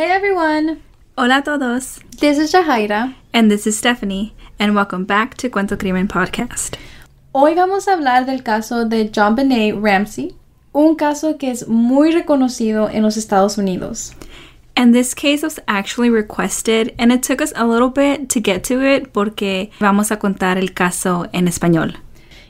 Hey everyone! Hola a todos. This is Jahaira. And this is Stephanie. And welcome back to Cuento Crimen Podcast. Hoy vamos a hablar del caso de John Benet Ramsey, un caso que es muy reconocido en los Estados Unidos. And this case was actually requested, and it took us a little bit to get to it porque vamos a contar el caso en español.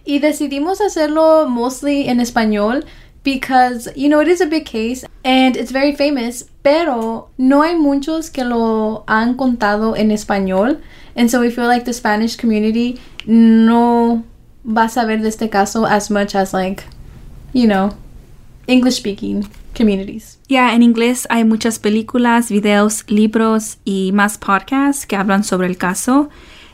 Y decidimos hacerlo mostly en español because, you know, it is a big case and it's very famous, pero no hay muchos que lo han contado en español. And so we feel like the Spanish community no va a saber de este caso as much as, like, you know, English speaking communities. Yeah, en inglés hay muchas películas, videos, libros y más podcasts que hablan sobre el caso.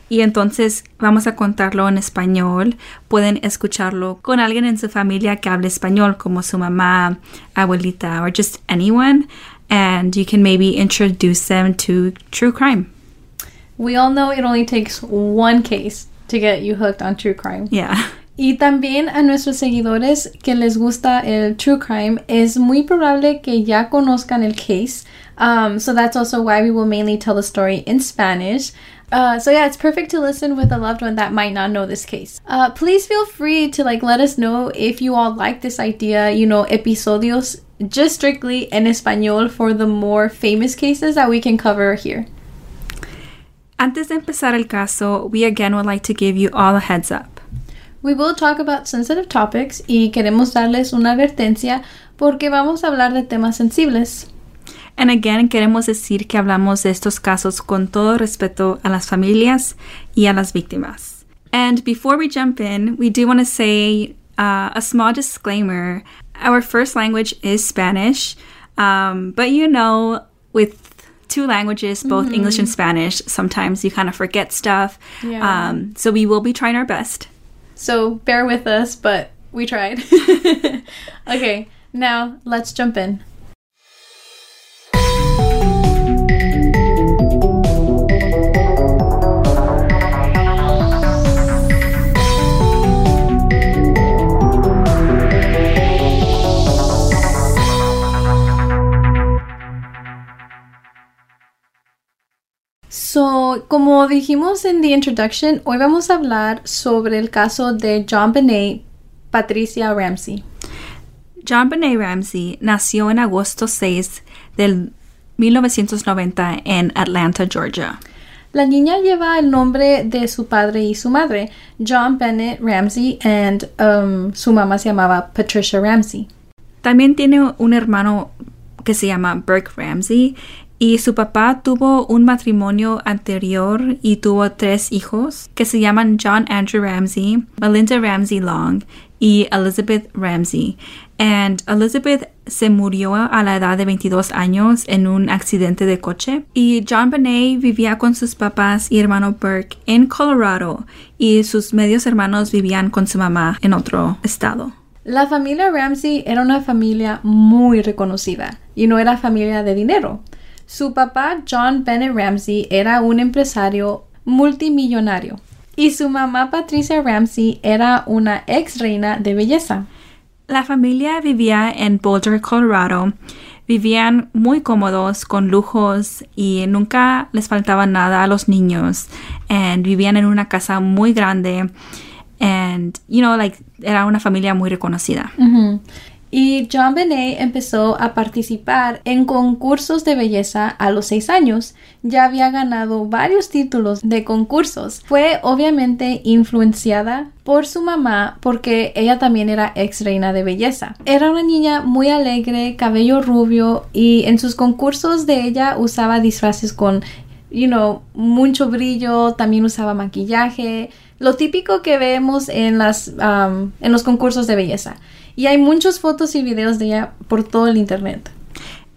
Y entonces vamos a contarlo en español. Pueden escucharlo con alguien en su familia que hable español, como su mamá, abuelita, or just anyone. And you can maybe introduce them to true crime. We all know it only takes one case to get you hooked on true crime. Yeah. Y también a nuestros seguidores que les gusta el true crime, es muy probable que ya conozcan el case. Um, so that's also why we will mainly tell the story in Spanish. Uh, so yeah, it's perfect to listen with a loved one that might not know this case. Uh, please feel free to like let us know if you all like this idea. You know, episodios just strictly en español for the more famous cases that we can cover here. Antes de empezar el caso, we again would like to give you all a heads up. We will talk about sensitive topics y queremos darles una advertencia porque vamos a hablar de temas sensibles. And again, queremos decir que hablamos de estos casos con todo respeto a las familias y a las víctimas. And before we jump in, we do want to say uh, a small disclaimer. Our first language is Spanish, um, but you know, with two languages, both English and Spanish, sometimes you kind of forget stuff. Yeah. Um, so we will be trying our best. So bear with us, but we tried. okay, now let's jump in. Como dijimos en the introduction, hoy vamos a hablar sobre el caso de John Benet Patricia Ramsey. John Benet Ramsey nació en agosto 6 del 1990 en Atlanta, Georgia. La niña lleva el nombre de su padre y su madre, John Bennett Ramsey, and um, su mamá se llamaba Patricia Ramsey. También tiene un hermano que se llama Burke Ramsey y su papá tuvo un matrimonio anterior y tuvo tres hijos que se llaman John Andrew Ramsey, Melinda Ramsey Long y Elizabeth Ramsey. And Elizabeth se murió a la edad de 22 años en un accidente de coche. Y John Benet vivía con sus papás y hermano Burke en Colorado y sus medios hermanos vivían con su mamá en otro estado. La familia Ramsey era una familia muy reconocida y no era familia de dinero. Su papá, John Bennett Ramsey, era un empresario multimillonario y su mamá, Patricia Ramsey, era una ex reina de belleza. La familia vivía en Boulder, Colorado. Vivían muy cómodos, con lujos y nunca les faltaba nada a los niños. And vivían en una casa muy grande. And, you know, like, era una familia muy reconocida. Y John Benet empezó a participar en concursos de belleza a los seis años. Ya había ganado varios títulos de concursos. Fue obviamente influenciada por su mamá porque ella también era ex reina de belleza. Era una niña muy alegre, cabello rubio y en sus concursos de ella usaba disfraces con, you know, mucho brillo, también usaba maquillaje, lo típico que vemos en, las, en los concursos de belleza. Y hay muchas fotos y videos de ella por todo el internet.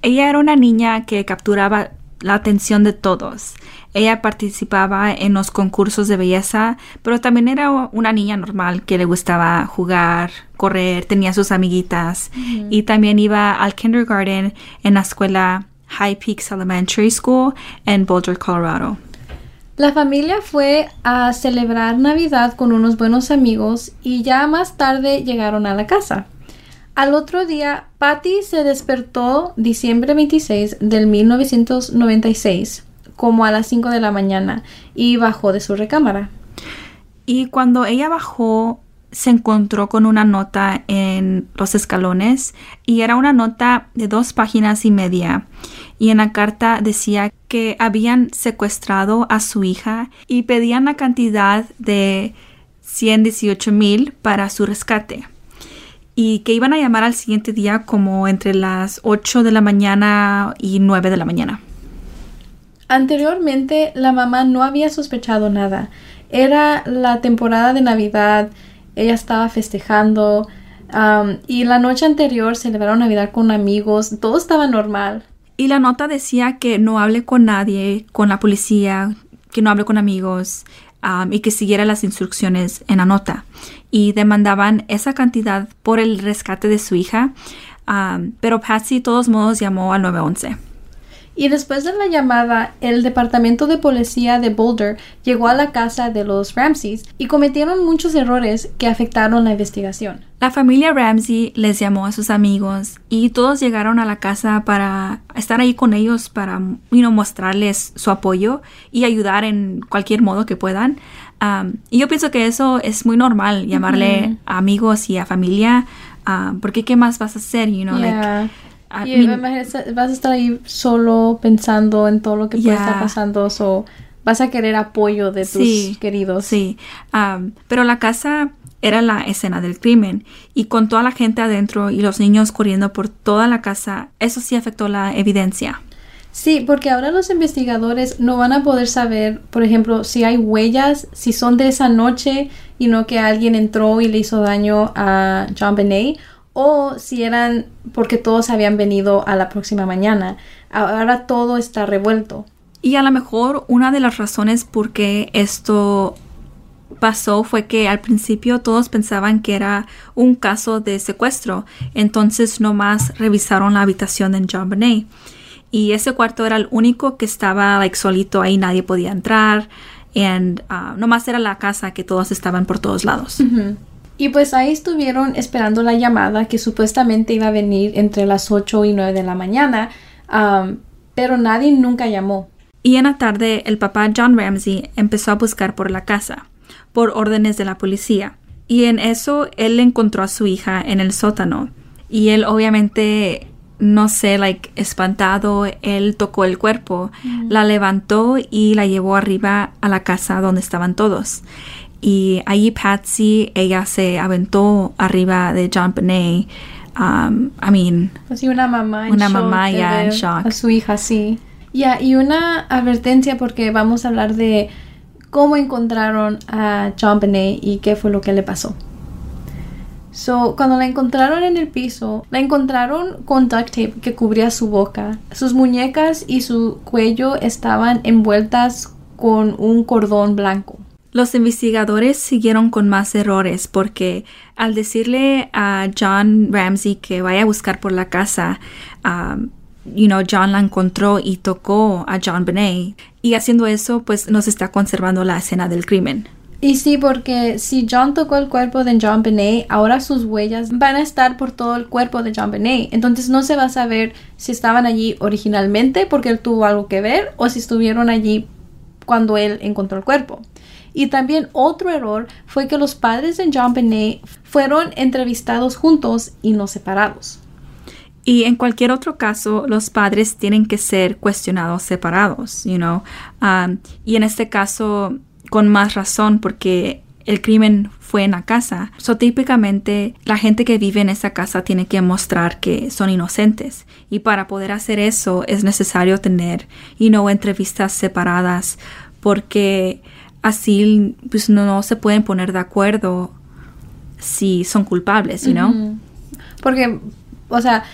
Ella era una niña que capturaba la atención de todos. Ella participaba en los concursos de belleza, pero también era una niña normal que le gustaba jugar, correr, tenía sus amiguitas y también iba al kindergarten en la escuela High Peaks Elementary School en Boulder, Colorado. La familia fue a celebrar Navidad con unos buenos amigos y ya más tarde llegaron a la casa. Al otro día, Patty se despertó diciembre 26 del 1996 como a las 5 de la mañana y bajó de su recámara. Y cuando ella bajó, se encontró con una nota en los escalones y era una nota de dos páginas y media. Y en la carta decía que habían secuestrado a su hija y pedían la cantidad de 118 mil para su rescate. Y que iban a llamar al siguiente día como entre las 8 de la mañana y 9 de la mañana. Anteriormente la mamá no había sospechado nada. Era la temporada de Navidad, ella estaba festejando y la noche anterior celebraron Navidad con amigos, todo estaba normal. Y la nota decía que no hable con nadie, con la policía, que no hable con amigos um, y que siguiera las instrucciones en la nota. Y demandaban esa cantidad por el rescate de su hija, um, pero Patsy de todos modos llamó al 911. Y después de la llamada, el departamento de policía de Boulder llegó a la casa de los Ramseys y cometieron muchos errores que afectaron la investigación. La familia Ramsey les llamó a sus amigos y todos llegaron a la casa para estar ahí con ellos para mostrarles su apoyo y ayudar en cualquier modo que puedan. Um, y yo pienso que eso es muy normal, llamarle a amigos y a familia, um, porque ¿qué más vas a hacer? You know, y vas a estar ahí solo pensando en todo lo que puede estar pasando, o vas a querer apoyo de tus queridos. Sí, pero la casa era la escena del crimen y con toda la gente adentro y los niños corriendo por toda la casa, eso sí afectó la evidencia. Sí, porque ahora los investigadores no van a poder saber, por ejemplo, si hay huellas, si son de esa noche y no que alguien entró y le hizo daño a John Benet o si eran porque todos habían venido a la próxima mañana. Ahora todo está revuelto. Y a lo mejor una de las razones por qué esto pasó fue que al principio todos pensaban que era un caso de secuestro, entonces nomás revisaron la habitación de John Bonet. Y ese cuarto era el único que estaba like, solito ahí, nadie podía entrar. Y uh, nomás era la casa que todos estaban por todos lados. Y pues ahí estuvieron esperando la llamada que supuestamente iba a venir entre las 8 y 9 de la mañana, pero nadie nunca llamó. Y en la tarde el papá John Ramsey empezó a buscar por la casa, por órdenes de la policía. Y en eso él encontró a su hija en el sótano. Y él obviamente, no sé, like espantado, él tocó el cuerpo, la levantó y la llevó arriba a la casa donde estaban todos. Y allí Patsy, ella se aventó arriba de John Benet. Um, I mean, así una mamá en una mamá ya en shock. A su hija, sí. Ya, y una advertencia porque vamos a hablar de cómo encontraron a John Benet y qué fue lo que le pasó. So, cuando la encontraron en el piso, la encontraron con duct tape que cubría su boca. Sus muñecas y su cuello estaban envueltas con un cordón blanco. Los investigadores siguieron con más errores porque al decirle a John Ramsey que vaya a buscar por la casa, um, you know, John la encontró y tocó a John Benet y haciendo eso pues nos está conservando la escena del crimen. Y sí, porque si John tocó el cuerpo de John Benet, ahora sus huellas van a estar por todo el cuerpo de John Benet. Entonces no se va a saber si estaban allí originalmente porque él tuvo algo que ver o si estuvieron allí cuando él encontró el cuerpo. Y también otro error fue que los padres de John Benet fueron entrevistados juntos y no separados. Y en cualquier otro caso, los padres tienen que ser cuestionados separados, you know. Um, y en este caso, con más razón, porque el crimen fue en la casa. So, típicamente, la gente que vive en esa casa tiene que mostrar que son inocentes. Y para poder hacer eso, es necesario tener, you know, entrevistas separadas, porque así pues no, se pueden poner de acuerdo si son culpables, ¿no? Porque, o sea,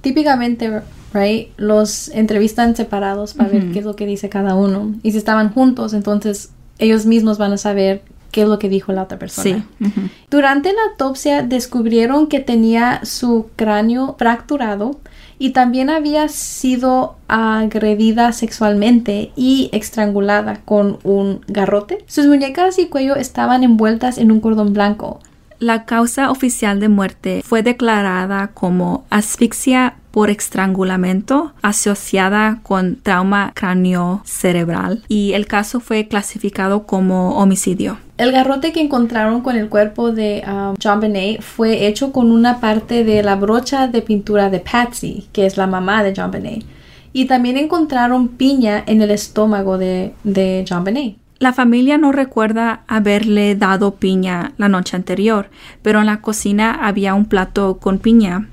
típicamente, right, los entrevistan separados para ver qué es lo que dice cada uno. Y si estaban juntos, entonces ellos mismos van a saber qué es lo que dijo la otra persona. Sí. Durante la autopsia descubrieron que tenía su cráneo fracturado y también había sido agredida sexualmente y estrangulada con un garrote. Sus muñecas y cuello estaban envueltas en un cordón blanco. La causa oficial de muerte fue declarada como asfixia por estrangulamiento asociada con trauma cráneo-cerebral y el caso fue clasificado como homicidio. El garrote que encontraron con el cuerpo de um, John Benet fue hecho con una parte de la brocha de pintura de Patsy, que es la mamá de John Benet. Y también encontraron piña en el estómago de, de John Benet. La familia no recuerda haberle dado piña la noche anterior, pero en la cocina había un plato con piña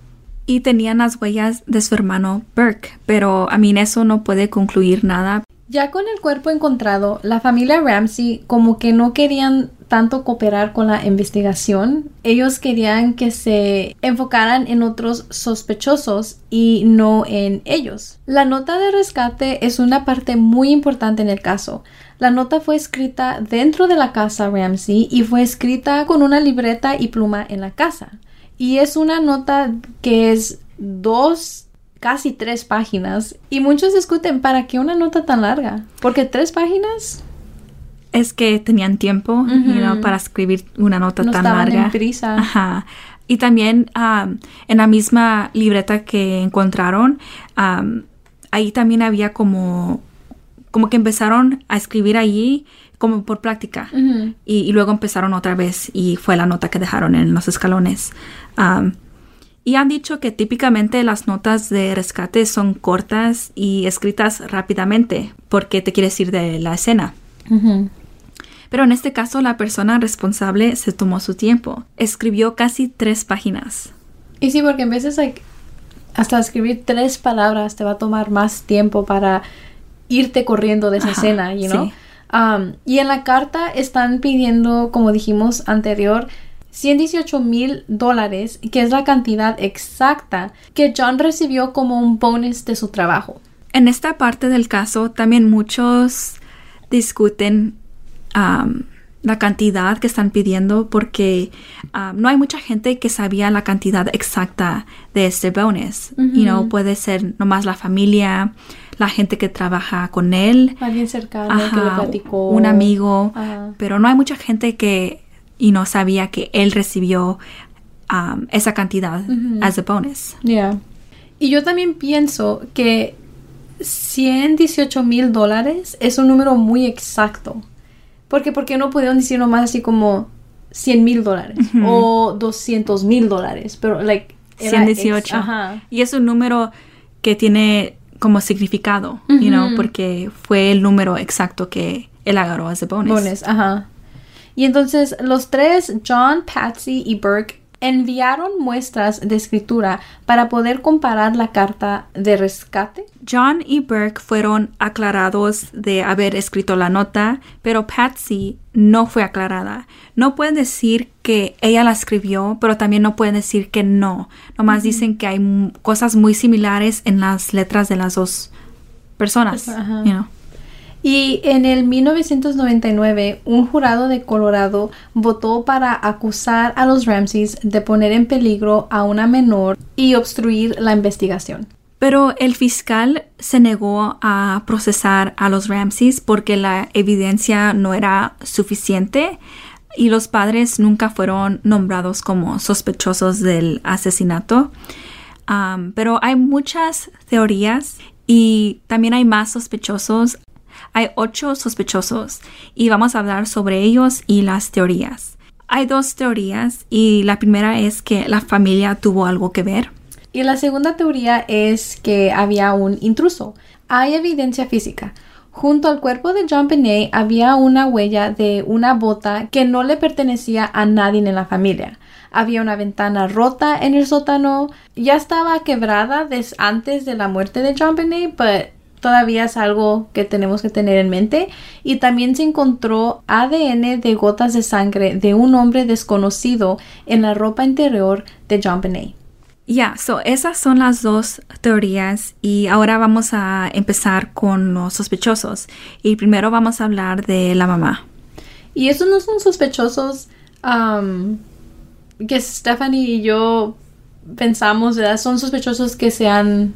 y tenían las huellas de su hermano Burke, pero a mí eso no puede concluir nada. Ya con el cuerpo encontrado, la familia Ramsey como que no querían tanto cooperar con la investigación. Ellos querían que se enfocaran en otros sospechosos y no en ellos. La nota de rescate es una parte muy importante en el caso. La nota fue escrita dentro de la casa Ramsey y fue escrita con una libreta y pluma en la casa. Y es una nota que es dos, casi tres páginas. Y muchos discuten, ¿para qué una nota tan larga? Porque tres páginas es que tenían tiempo para escribir una nota tan larga. En prisa. Ajá. Y también um, en la misma libreta que encontraron, um, ahí también había como, como que empezaron a escribir allí como por práctica. y, luego empezaron otra vez y fue la nota que dejaron en los escalones. Um, y han dicho que típicamente las notas de rescate son cortas y escritas rápidamente porque te quieres ir de la escena. Pero en este caso la persona responsable se tomó su tiempo. Escribió casi tres páginas. Y sí, porque en veces hasta escribir tres palabras te va a tomar más tiempo para irte corriendo de esa escena, you know? Um, y en la carta están pidiendo, como dijimos anterior, 118 mil dólares, que es la cantidad exacta que John recibió como un bonus de su trabajo. En esta parte del caso también muchos discuten um, la cantidad que están pidiendo porque um, no hay mucha gente que sabía la cantidad exacta de este bonus. Y no puede ser nomás la familia, la gente que trabaja con él. Alguien cercano que le platicó. Un amigo. Pero no hay mucha gente que y no sabía que él recibió um, esa cantidad as a bonus. Yeah. Y yo también pienso que 118 mil dólares es un número muy exacto. Porque, porque no pudieron decir nomás así como 100 mil dólares o 200 mil dólares, pero like... 118. Ajá. Y es un número que tiene como significado, you know, porque fue el número exacto que él agarró a bonus. Bonus, ajá. Y entonces los tres, John, Patsy y Burke, enviaron muestras de escritura para poder comparar la carta de rescate. John y Burke fueron aclarados de haber escrito la nota, pero Patsy no fue aclarada. No pueden decir que ella la escribió, pero también no pueden decir que no. Nomás dicen que hay cosas muy similares en las letras de las dos personas. Y en el 1999, un jurado de Colorado votó para acusar a los Ramseys de poner en peligro a una menor y obstruir la investigación. Pero el fiscal se negó a procesar a los Ramseys porque la evidencia no era suficiente y los padres nunca fueron nombrados como sospechosos del asesinato. pero hay muchas teorías y también hay más sospechosos hay ocho sospechosos y vamos a hablar sobre ellos y las teorías. Hay dos teorías y la primera es que la familia tuvo algo que ver. Y la segunda teoría es que había un intruso. Hay evidencia física. Junto al cuerpo de John Benet había una huella de una bota que no le pertenecía a nadie en la familia. Había una ventana rota en el sótano. Ya estaba quebrada desde antes de la muerte de John Benet, pero todavía es algo que tenemos que tener en mente. Y también se encontró ADN de gotas de sangre de un hombre desconocido en la ropa interior de John Benet. Ya, so esas son las dos teorías y ahora vamos a empezar con los sospechosos. Y primero vamos a hablar de la mamá. Y esos no son sospechosos um, que Stephanie y yo pensamos, ¿verdad? Son sospechosos que se han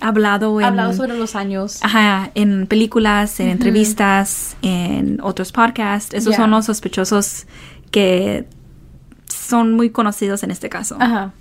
hablado, en, sobre los años. Ajá, en películas, en entrevistas, en otros podcasts. Esos son los sospechosos que son muy conocidos en este caso. Ajá.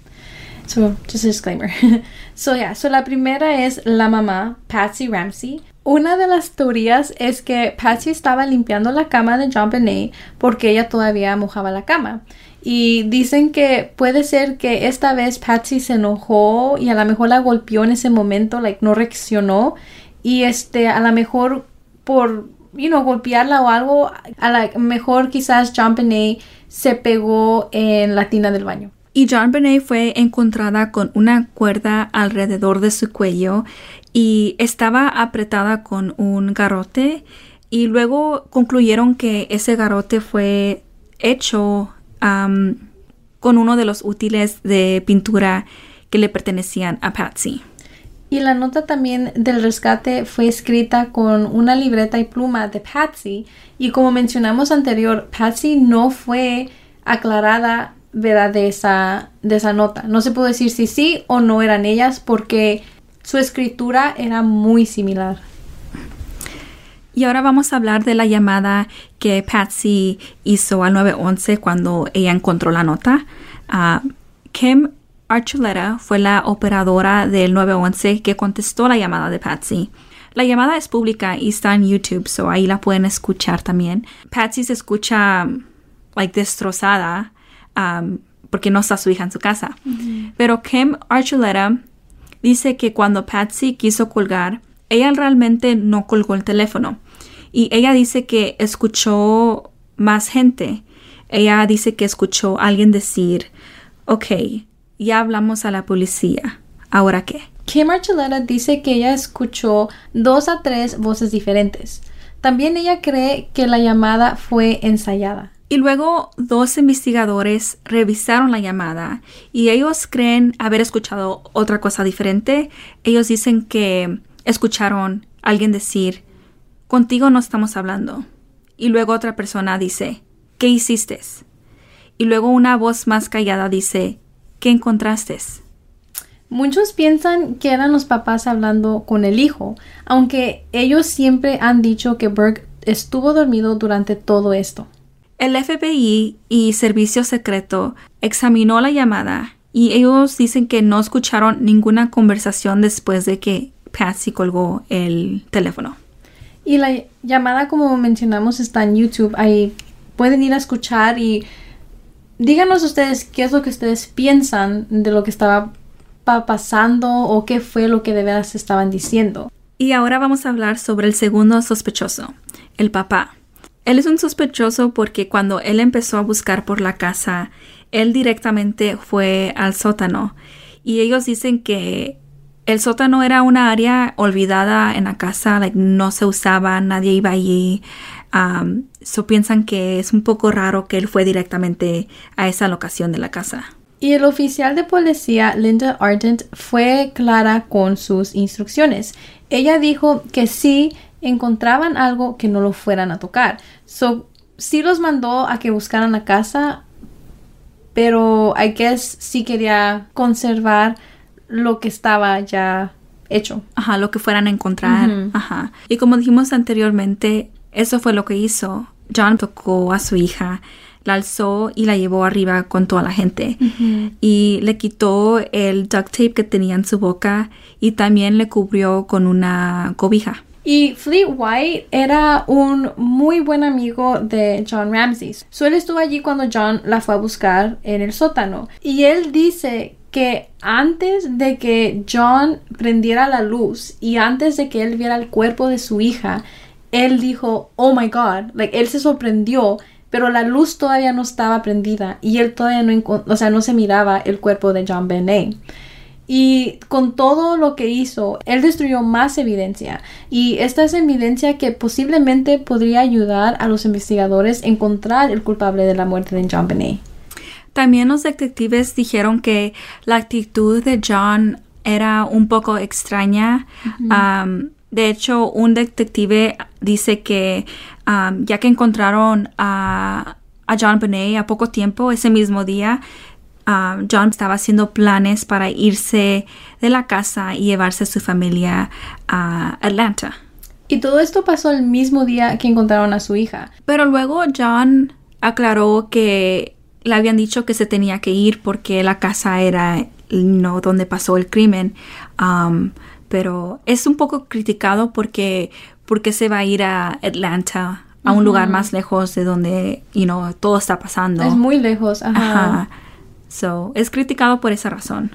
So, just a disclaimer. so, yeah. So, la primera es la mamá, Patsy Ramsey. Una de las teorías es que Patsy estaba limpiando la cama de John Benet porque ella todavía mojaba la cama. Y dicen que puede ser que esta vez Patsy se enojó y a lo mejor la golpeó en ese momento, like no reaccionó. Y este, a lo mejor por, you know, golpearla o algo, a lo mejor quizás John Benet se pegó en la tina del baño. Y John Benet fue encontrada con una cuerda alrededor de su cuello y estaba apretada con un garrote y luego concluyeron que ese garrote fue hecho con uno de los útiles de pintura que le pertenecían a Patsy. Y la nota también del rescate fue escrita con una libreta y pluma de Patsy y como mencionamos anterior, Patsy no fue aclarada verdad de esa, de esa nota. No se pudo decir si sí o no eran ellas porque su escritura era muy similar. Y ahora vamos a hablar de la llamada que Patsy hizo al 911 cuando ella encontró la nota. Uh, Kim Archuleta fue la operadora del 911 que contestó la llamada de Patsy. La llamada es pública y está en YouTube, so ahí la pueden escuchar también. Patsy se escucha like destrozada um, porque no está su hija en su casa. Pero Kim Archuleta dice que cuando Patsy quiso colgar, ella realmente no colgó el teléfono. Y ella dice que escuchó más gente. Ella dice que escuchó a alguien decir, ok, ya hablamos a la policía. ¿Ahora qué? Kim Archuleta dice que ella escuchó dos a tres voces diferentes. También ella cree que la llamada fue ensayada. Y luego dos investigadores revisaron la llamada y ellos creen haber escuchado otra cosa diferente. Ellos dicen que escucharon a alguien decir, contigo no estamos hablando. Y luego otra persona dice, ¿qué hiciste? Y luego una voz más callada dice, ¿qué encontraste? Muchos piensan que eran los papás hablando con el hijo, aunque ellos siempre han dicho que Burke estuvo dormido durante todo esto. El FBI y Servicio Secreto examinó la llamada y ellos dicen que no escucharon ninguna conversación después de que Patsy colgó el teléfono. Y la llamada, como mencionamos, está en YouTube. Ahí pueden ir a escuchar y díganos ustedes qué es lo que ustedes piensan de lo que estaba pasando o qué fue lo que de veras estaban diciendo. Y ahora vamos a hablar sobre el segundo sospechoso, el papá. Él es un sospechoso porque cuando él empezó a buscar por la casa, él directamente fue al sótano y ellos dicen que el sótano era una área olvidada en la casa, no se usaba, nadie iba allí. Um, so piensan que es un poco raro que él fue directamente a esa locación de la casa. Y el oficial de policía, Linda Ardent, fue clara con sus instrucciones. Ella dijo que si encontraban algo que no lo fueran a tocar. So, sí los mandó a que buscaran la casa, pero I guess sí quería conservar lo que estaba ya hecho. Ajá, lo que fueran a encontrar. Ajá. Y como dijimos anteriormente, eso fue lo que hizo. John tocó a su hija, la alzó y la llevó arriba con toda la gente. Y le quitó el duct tape que tenía en su boca y también le cubrió con una cobija. Y Fleet White era un muy buen amigo de John Ramsey. So él estuvo allí cuando John la fue a buscar en el sótano. Y él dice que antes de que John prendiera la luz y antes de que él viera el cuerpo de su hija, él dijo, oh my god, like él se sorprendió, pero la luz todavía no estaba prendida y él todavía no, o sea, no se miraba el cuerpo de John Benet. Y con todo lo que hizo, él destruyó más evidencia. Y esta es evidencia que posiblemente podría ayudar a los investigadores a encontrar el culpable de la muerte de John Benet. También los detectives dijeron que la actitud de John era un poco extraña. Um, de hecho, un detective dice que um, ya que encontraron a, John Benet a poco tiempo, ese mismo día, um, John estaba haciendo planes para irse de la casa y llevarse a su familia a Atlanta. Y todo esto pasó el mismo día que encontraron a su hija. Pero luego John aclaró que le habían dicho que se tenía que ir porque la casa era no donde pasó el crimen. Um, pero es un poco criticado porque, porque se va a ir a Atlanta, a un lugar más lejos de donde you know, todo está pasando. Es muy lejos, ajá. So, es criticado por esa razón.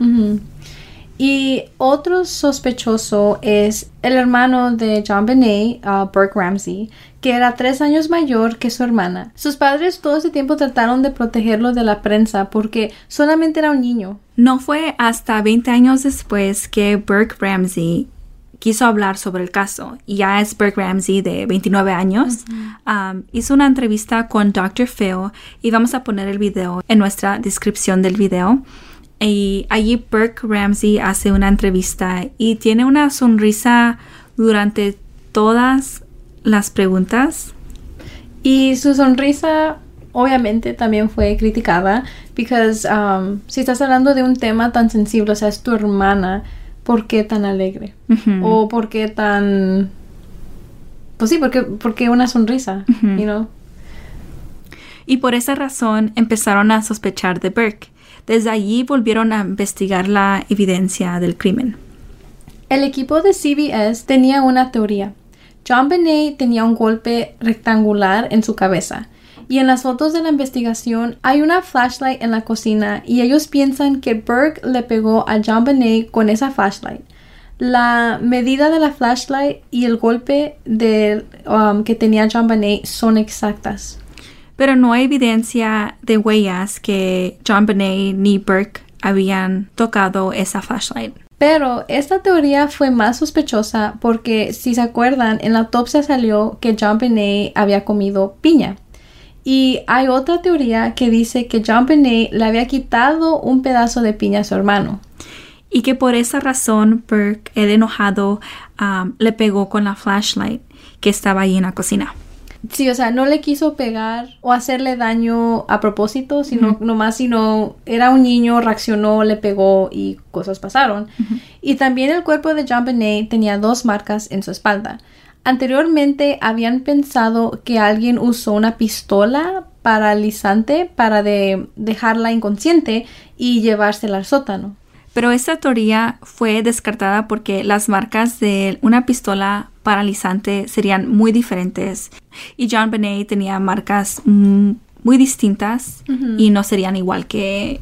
Y otro sospechoso es el hermano de John Benet, uh, Burke Ramsey, que era tres años mayor que su hermana. Sus padres todo ese tiempo trataron de protegerlo de la prensa porque solamente era un niño. No fue hasta 20 años después que Burke Ramsey quiso hablar sobre el caso. Ya es Burke Ramsey de 29 años. Um, hizo una entrevista con Dr. Phil y vamos a poner el video en nuestra descripción del video. Y allí Burke Ramsey hace una entrevista y tiene una sonrisa durante todas las preguntas. Y su sonrisa obviamente también fue criticada porque um, si estás hablando de un tema tan sensible, o sea, es tu hermana, ¿por qué tan alegre? O ¿por qué tan... Pues sí, porque, porque una sonrisa, you Y por esa razón empezaron a sospechar de Burke. Desde allí volvieron a investigar la evidencia del crimen. El equipo de CBS tenía una teoría. John Benet tenía un golpe rectangular en su cabeza. Y en las fotos de la investigación hay una flashlight en la cocina y ellos piensan que Burke le pegó a John Benet con esa flashlight. La medida de la flashlight y el golpe de, um, que tenía John Benet son exactas. Pero no hay evidencia de huellas que John Benet ni Burke habían tocado esa flashlight. Pero esta teoría fue más sospechosa porque, si se acuerdan, en la autopsia salió que John Benet había comido piña. Y hay otra teoría que dice que John Benet le había quitado un pedazo de piña a su hermano. Y que por esa razón Burke, el enojado, um, le pegó con la flashlight que estaba ahí en la cocina. Sí, o sea, no le quiso pegar o hacerle daño a propósito, sino nomás sino era un niño, reaccionó, le pegó y cosas pasaron. Y también el cuerpo de John Benet tenía dos marcas en su espalda. Anteriormente habían pensado que alguien usó una pistola paralizante para de dejarla inconsciente y llevársela al sótano. Pero esta teoría fue descartada porque las marcas de una pistola paralizante serían muy diferentes. Y John Benet tenía marcas muy distintas y no serían igual que,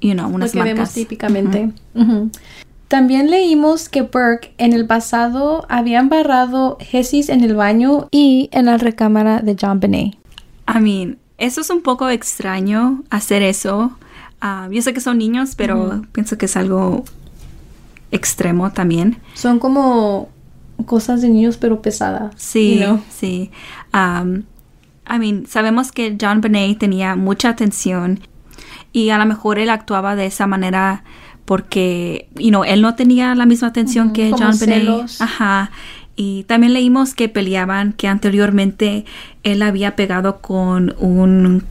you know, unas Lo que vemos típicamente. También leímos que Burke en el pasado había embarrado Jessis en el baño y en la recámara de John Benet. I mean, eso es un poco extraño hacer eso Yo sé que son niños, pero pienso que es algo extremo también. Son como cosas de niños, pero pesadas. Sí, sí. I mean, sabemos que John Benet tenía mucha atención y a lo mejor él actuaba de esa manera porque, you know, él no tenía la misma atención que John Benet. Ajá. Y también leímos que peleaban, que anteriormente él había pegado con un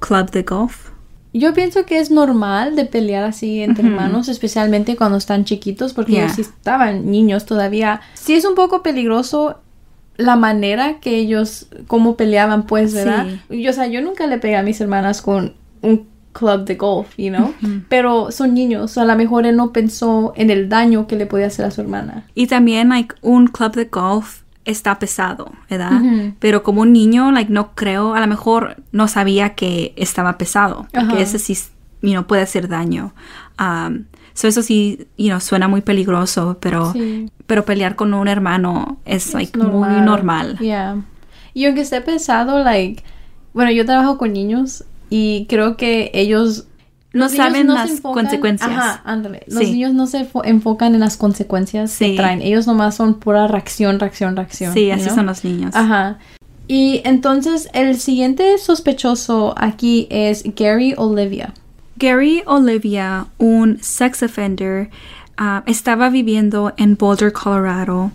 club de golf. Yo pienso que es normal de pelear así entre hermanos, especialmente cuando están chiquitos, porque ellos estaban niños todavía. Sí es un poco peligroso la manera que ellos, cómo peleaban, pues, ¿verdad? Yo, o sea, yo nunca le pegué a mis hermanas con un club de golf, you know? Pero son niños, a lo mejor él no pensó en el daño que le podía hacer a su hermana. Y también, like, un club de golf está pesado, ¿verdad? Pero como un niño, like, no creo, a lo mejor no sabía que estaba pesado, porque ese sí, you know, puede hacer daño. Um, eso sí, you know, suena muy peligroso, pero, pero pelear con un hermano es, like, muy normal. Yeah. Y aunque esté pesado, like, bueno, yo trabajo con niños y creo que ellos no saben las consecuencias. Ajá, ándale. Los niños no se enfocan en las consecuencias que traen. Ellos nomás son pura reacción, reacción, reacción. Sí, así son los niños. Ajá. Y entonces el siguiente sospechoso aquí es Gary Olivia. Gary Olivia, un sex offender, ah, estaba viviendo en Boulder, Colorado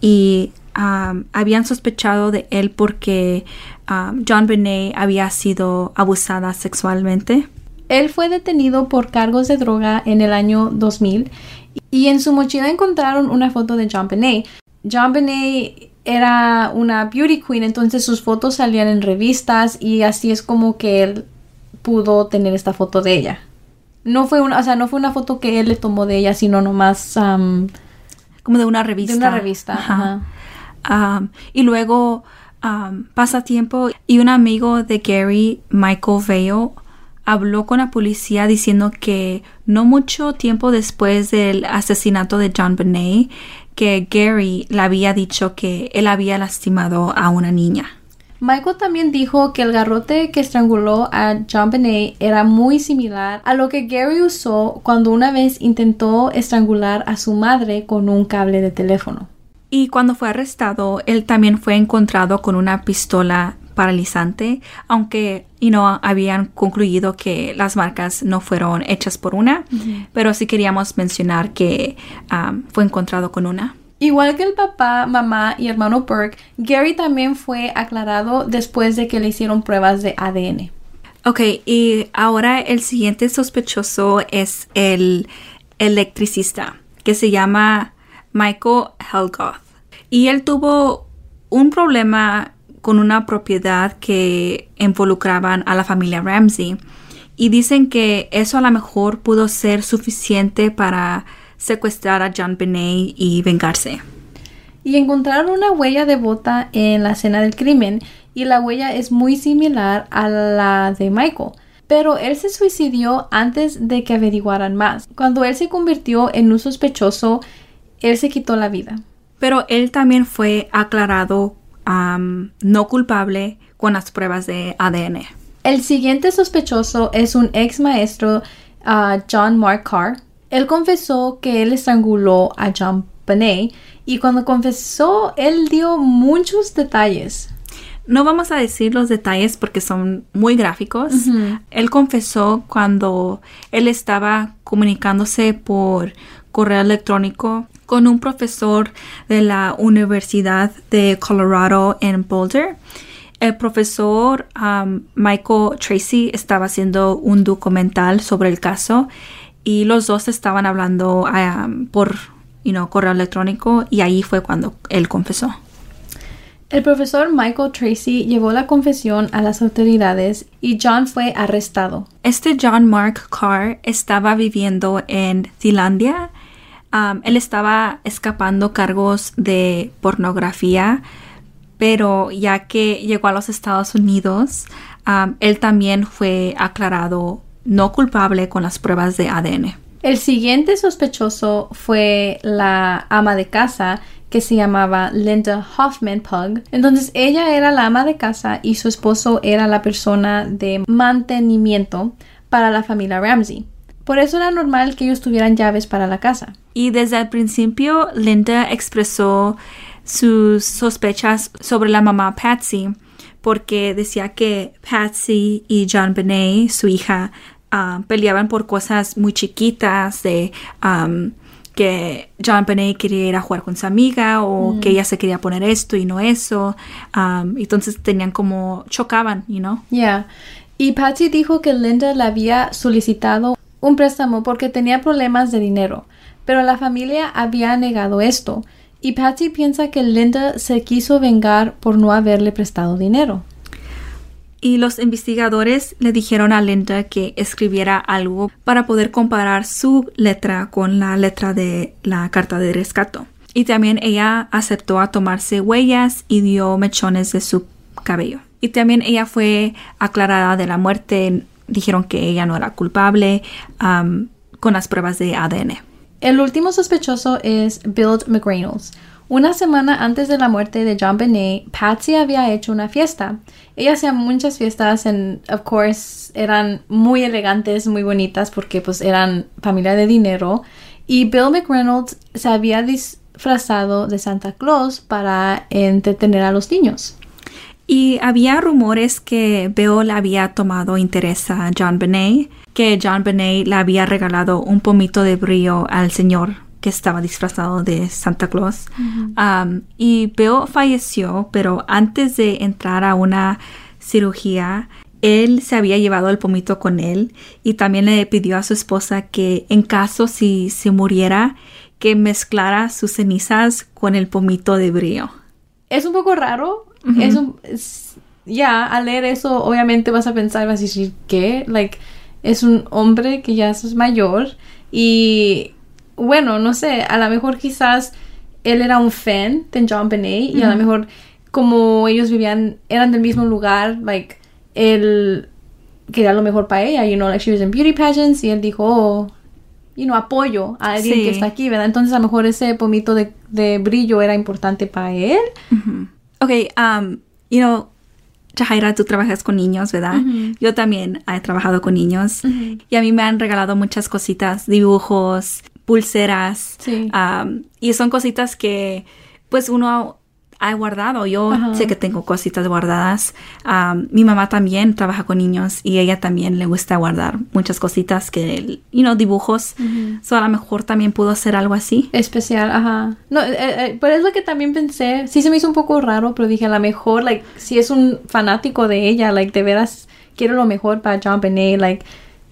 y ah, habían sospechado de él porque ah, John Benet había sido abusada sexualmente. Él fue detenido por cargos de droga en el año 2000 y en su mochila encontraron una foto de John Benet. John Benet era una beauty queen, entonces sus fotos salían en revistas y así es como que él pudo tener esta foto de ella. No fue una, o sea, no fue una foto que él le tomó de ella, sino nomás um, como de una revista. de una revista. Ajá. Ajá. Um, y luego um, pasa tiempo y un amigo de Gary, Michael Vale, habló con la policía diciendo que no mucho tiempo después del asesinato de John Benet, que Gary le había dicho que él había lastimado a una niña. Michael también dijo que el garrote que estranguló a John Benet era muy similar a lo que Gary usó cuando una vez intentó estrangular a su madre con un cable de teléfono. Y cuando fue arrestado, él también fue encontrado con una pistola paralizante, aunque y no habían concluido que las marcas no fueron hechas por una, pero sí queríamos mencionar que um, fue encontrado con una. Igual que el papá, mamá y hermano Burke, Gary también fue aclarado después de que le hicieron pruebas de ADN. Ok, y ahora el siguiente sospechoso es el electricista, que se llama Michael Helgoth. Y él tuvo un problema con una propiedad que involucraban a la familia Ramsey. Y dicen que eso a lo mejor pudo ser suficiente para secuestrar a John Benet y vengarse. Y encontraron una huella de bota en la escena del crimen y la huella es muy similar a la de Michael. Pero él se suicidió antes de que averiguaran más. Cuando él se convirtió en un sospechoso, él se quitó la vida. Pero él también fue aclarado um, no culpable con las pruebas de ADN. El siguiente sospechoso es un ex maestro, uh, John Mark Carr. Él confesó que él estranguló a John Benet y cuando confesó, él dio muchos detalles. No vamos a decir los detalles porque son muy gráficos. Él confesó cuando él estaba comunicándose por correo electrónico con un profesor de la Universidad de Colorado en Boulder. El profesor um, Michael Tracy estaba haciendo un documental sobre el caso y los dos estaban hablando um, por you know, correo electrónico y ahí fue cuando él confesó. El profesor Michael Tracy llevó la confesión a las autoridades y John fue arrestado. Este John Mark Carr estaba viviendo en Finlandia. Él estaba escapando cargos de pornografía, pero ya que llegó a los Estados Unidos, él también fue aclarado no culpable con las pruebas de ADN. El siguiente sospechoso fue la ama de casa que se llamaba Linda Hoffman Pug. Entonces ella era la ama de casa y su esposo era la persona de mantenimiento para la familia Ramsey. Por eso era normal que ellos tuvieran llaves para la casa. Y desde el principio Linda expresó sus sospechas sobre la mamá Patsy porque decía que Patsy y John Benet, su hija, uh, peleaban por cosas muy chiquitas de um, que John Benet quería ir a jugar con su amiga o Mm. que ella se quería poner esto y no eso. Um, entonces tenían como chocaban, you know. Ya. Y Patsy dijo que Linda le había solicitado un préstamo porque tenía problemas de dinero, pero la familia había negado esto. Y Patsy piensa que Linda se quiso vengar por no haberle prestado dinero. Y los investigadores le dijeron a Linda que escribiera algo para poder comparar su letra con la letra de la carta de rescato. Y también ella aceptó a tomarse huellas y dio mechones de su cabello. Y también ella fue aclarada de la muerte. Dijeron que ella no era culpable um, con las pruebas de ADN. El último sospechoso es Bill McReynolds. Una semana antes de la muerte de John Benet, Patsy había hecho una fiesta. Ella hacía muchas fiestas and of course eran muy elegantes, muy bonitas porque pues eran familia de dinero y Bill McReynolds se había disfrazado de Santa Claus para entretener a los niños. Y había rumores que Bill había tomado interés a John Benet, que John Benet le había regalado un pomito de brillo al señor que estaba disfrazado de Santa Claus. Um, y Bill falleció, pero antes de entrar a una cirugía, él se había llevado el pomito con él y también le pidió a su esposa que en caso si se muriera, que mezclara sus cenizas con el pomito de brillo. Es un poco raro, es un- es- ya, al leer eso, obviamente vas a pensar, vas a decir, ¿qué? Like, es un hombre que ya es mayor y, bueno, no sé, a lo mejor quizás él era un fan de John Benet y a lo mejor como ellos vivían, eran del mismo lugar, like, él quería lo mejor para ella, you know, like she was in beauty pageants y él dijo, oh, you know, apoyo a alguien que está aquí, ¿verdad? Entonces a lo mejor ese pomito de, de brillo era importante para él. Ok, um, you know, Jaira, tú trabajas con niños, ¿verdad? Yo también he trabajado con niños y a mí me han regalado muchas cositas, dibujos, pulseras. Sí. um, y son cositas que pues uno ha guardado. Yo Ajá. sé que tengo cositas guardadas. Um, mi mamá también trabaja con niños y ella también le gusta guardar muchas cositas que, you know, dibujos. So a lo mejor también pudo hacer algo así. Especial, ajá. No, eh, eh, pero es lo que también pensé. Sí se me hizo un poco raro, pero dije, a lo mejor, like, si es un fanático de ella, like, de veras quiero lo mejor para John Benet, like,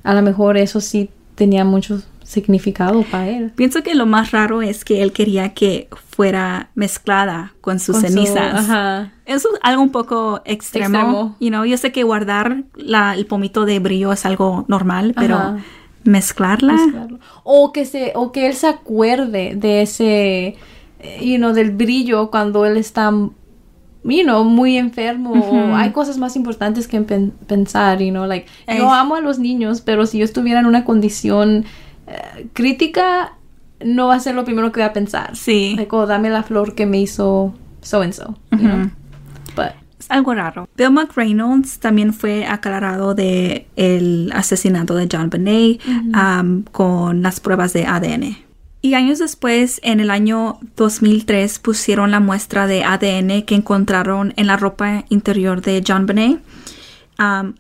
a lo mejor eso sí tenía mucho significado para él. Pienso que lo más raro es que él quería que fuera mezclada con sus Con su- cenizas. ajá. Eso es algo un poco extremo. Extremo. You know, yo sé que guardar la- el pomito de brillo es algo normal, pero Ajá. mezclarla. Mezclarlo. O que se, o que él se acuerde de ese, eh, you know, del brillo cuando él está, you know, muy enfermo. o hay cosas más importantes que pen- pensar, you know, like, yo amo a los niños, pero si yo estuviera en una condición eh, crítica, no va a ser lo primero que voy a pensar. Sí. Like, oh, dame la flor que me hizo so and so, you know. But, Es algo raro. Bill McReynolds también fue aclarado de el asesinato de John Benet um, con las pruebas de ADN. Y años después, en el año 2003, pusieron la muestra de ADN que encontraron en la ropa interior de John Benet. Um,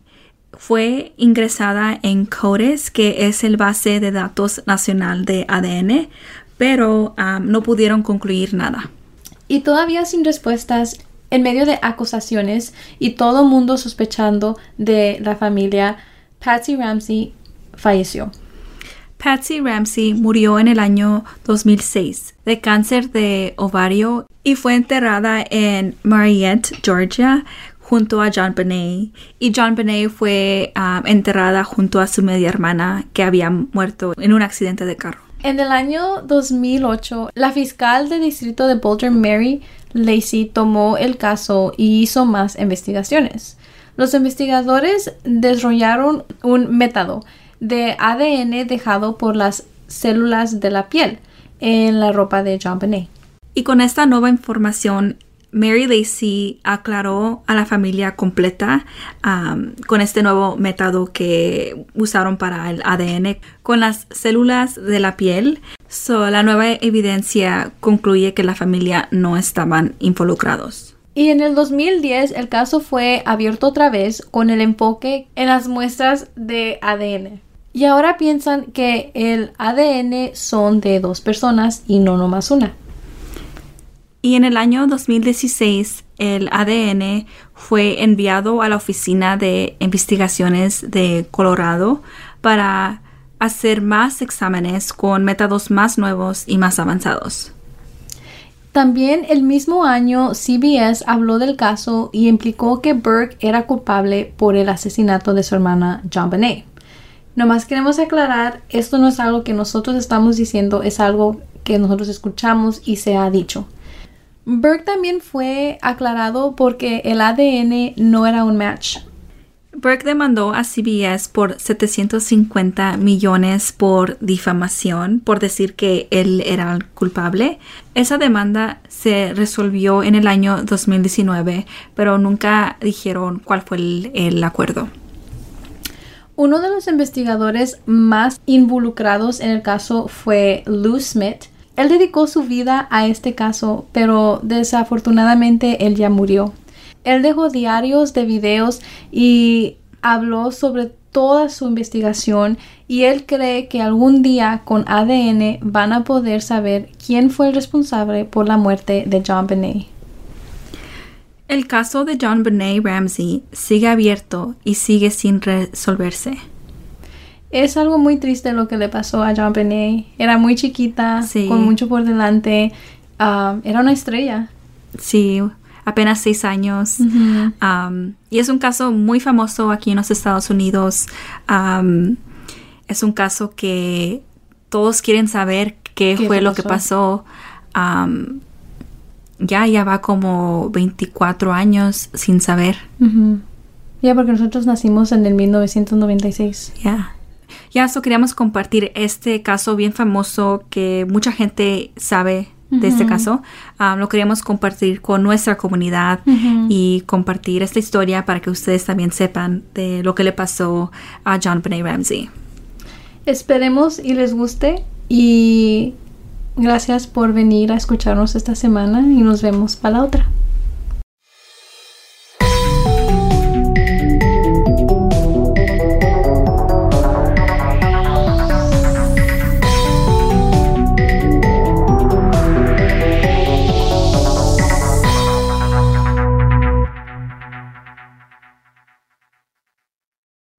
fue ingresada en CODIS, que es el base de datos nacional de ADN, pero um, no pudieron concluir nada. Y todavía sin respuestas, en medio de acusaciones y todo mundo sospechando de la familia, Patsy Ramsey falleció. Patsy Ramsey murió en el año 2006 de cáncer de ovario y fue enterrada en Mariette, Georgia, junto a John Benet. Y John Benet fue ah, enterrada junto a su media hermana que había muerto en un accidente de carro. En el año 2008, la fiscal del distrito de Boulder, Mary Lacey, tomó el caso y hizo más investigaciones. Los investigadores desarrollaron un método de ADN dejado por las células de la piel en la ropa de John Benet. Y con esta nueva información, Mary Lacey aclaró a la familia completa um, con este nuevo método que usaron para el ADN con las células de la piel. So, la nueva evidencia concluye que la familia no estaban involucrados. Y en el 2010 el caso fue abierto otra vez con el enfoque en las muestras de ADN. Y ahora piensan que el ADN son de dos personas y no nomás una. Y en el año 2016, el ADN fue enviado a la Oficina de Investigaciones de Colorado para hacer más exámenes con métodos más nuevos y más avanzados. También el mismo año CBS habló del caso y implicó que Burke era culpable por el asesinato de su hermana John Benet. Nomás queremos aclarar, esto no es algo que nosotros estamos diciendo, es algo que nosotros escuchamos y se ha dicho. Burke también fue aclarado porque el ADN no era un match. Burke demandó a CBS por 750 millones por difamación, por decir que él era el culpable. Esa demanda se resolvió en el año 2019, pero nunca dijeron cuál fue el, el acuerdo. Uno de los investigadores más involucrados en el caso fue Lou Smith. Él dedicó su vida a este caso, pero desafortunadamente él ya murió. Él dejó diarios de videos y habló sobre toda su investigación y él cree que algún día con ADN van a poder saber quién fue el responsable por la muerte de John Benet. El caso de John Benet Ramsey sigue abierto y sigue sin resolverse. Es algo muy triste lo que le pasó a John Benet. Era muy chiquita, Sí. con mucho por delante. Era una estrella. Sí, apenas seis años. Um, y es un caso muy famoso aquí en los Estados Unidos. Um, es un caso que todos quieren saber qué, ¿Qué fue lo que pasó. Um, ya, ya va como 24 años sin saber. Ya, porque nosotros nacimos en el 1996. Ya. Ya, eso queríamos compartir este caso bien famoso que mucha gente sabe de este caso. Um, lo queríamos compartir con nuestra comunidad y compartir esta historia para que ustedes también sepan de lo que le pasó a John Benet Ramsey. Esperemos y les guste y gracias por venir a escucharnos esta semana y nos vemos para la otra.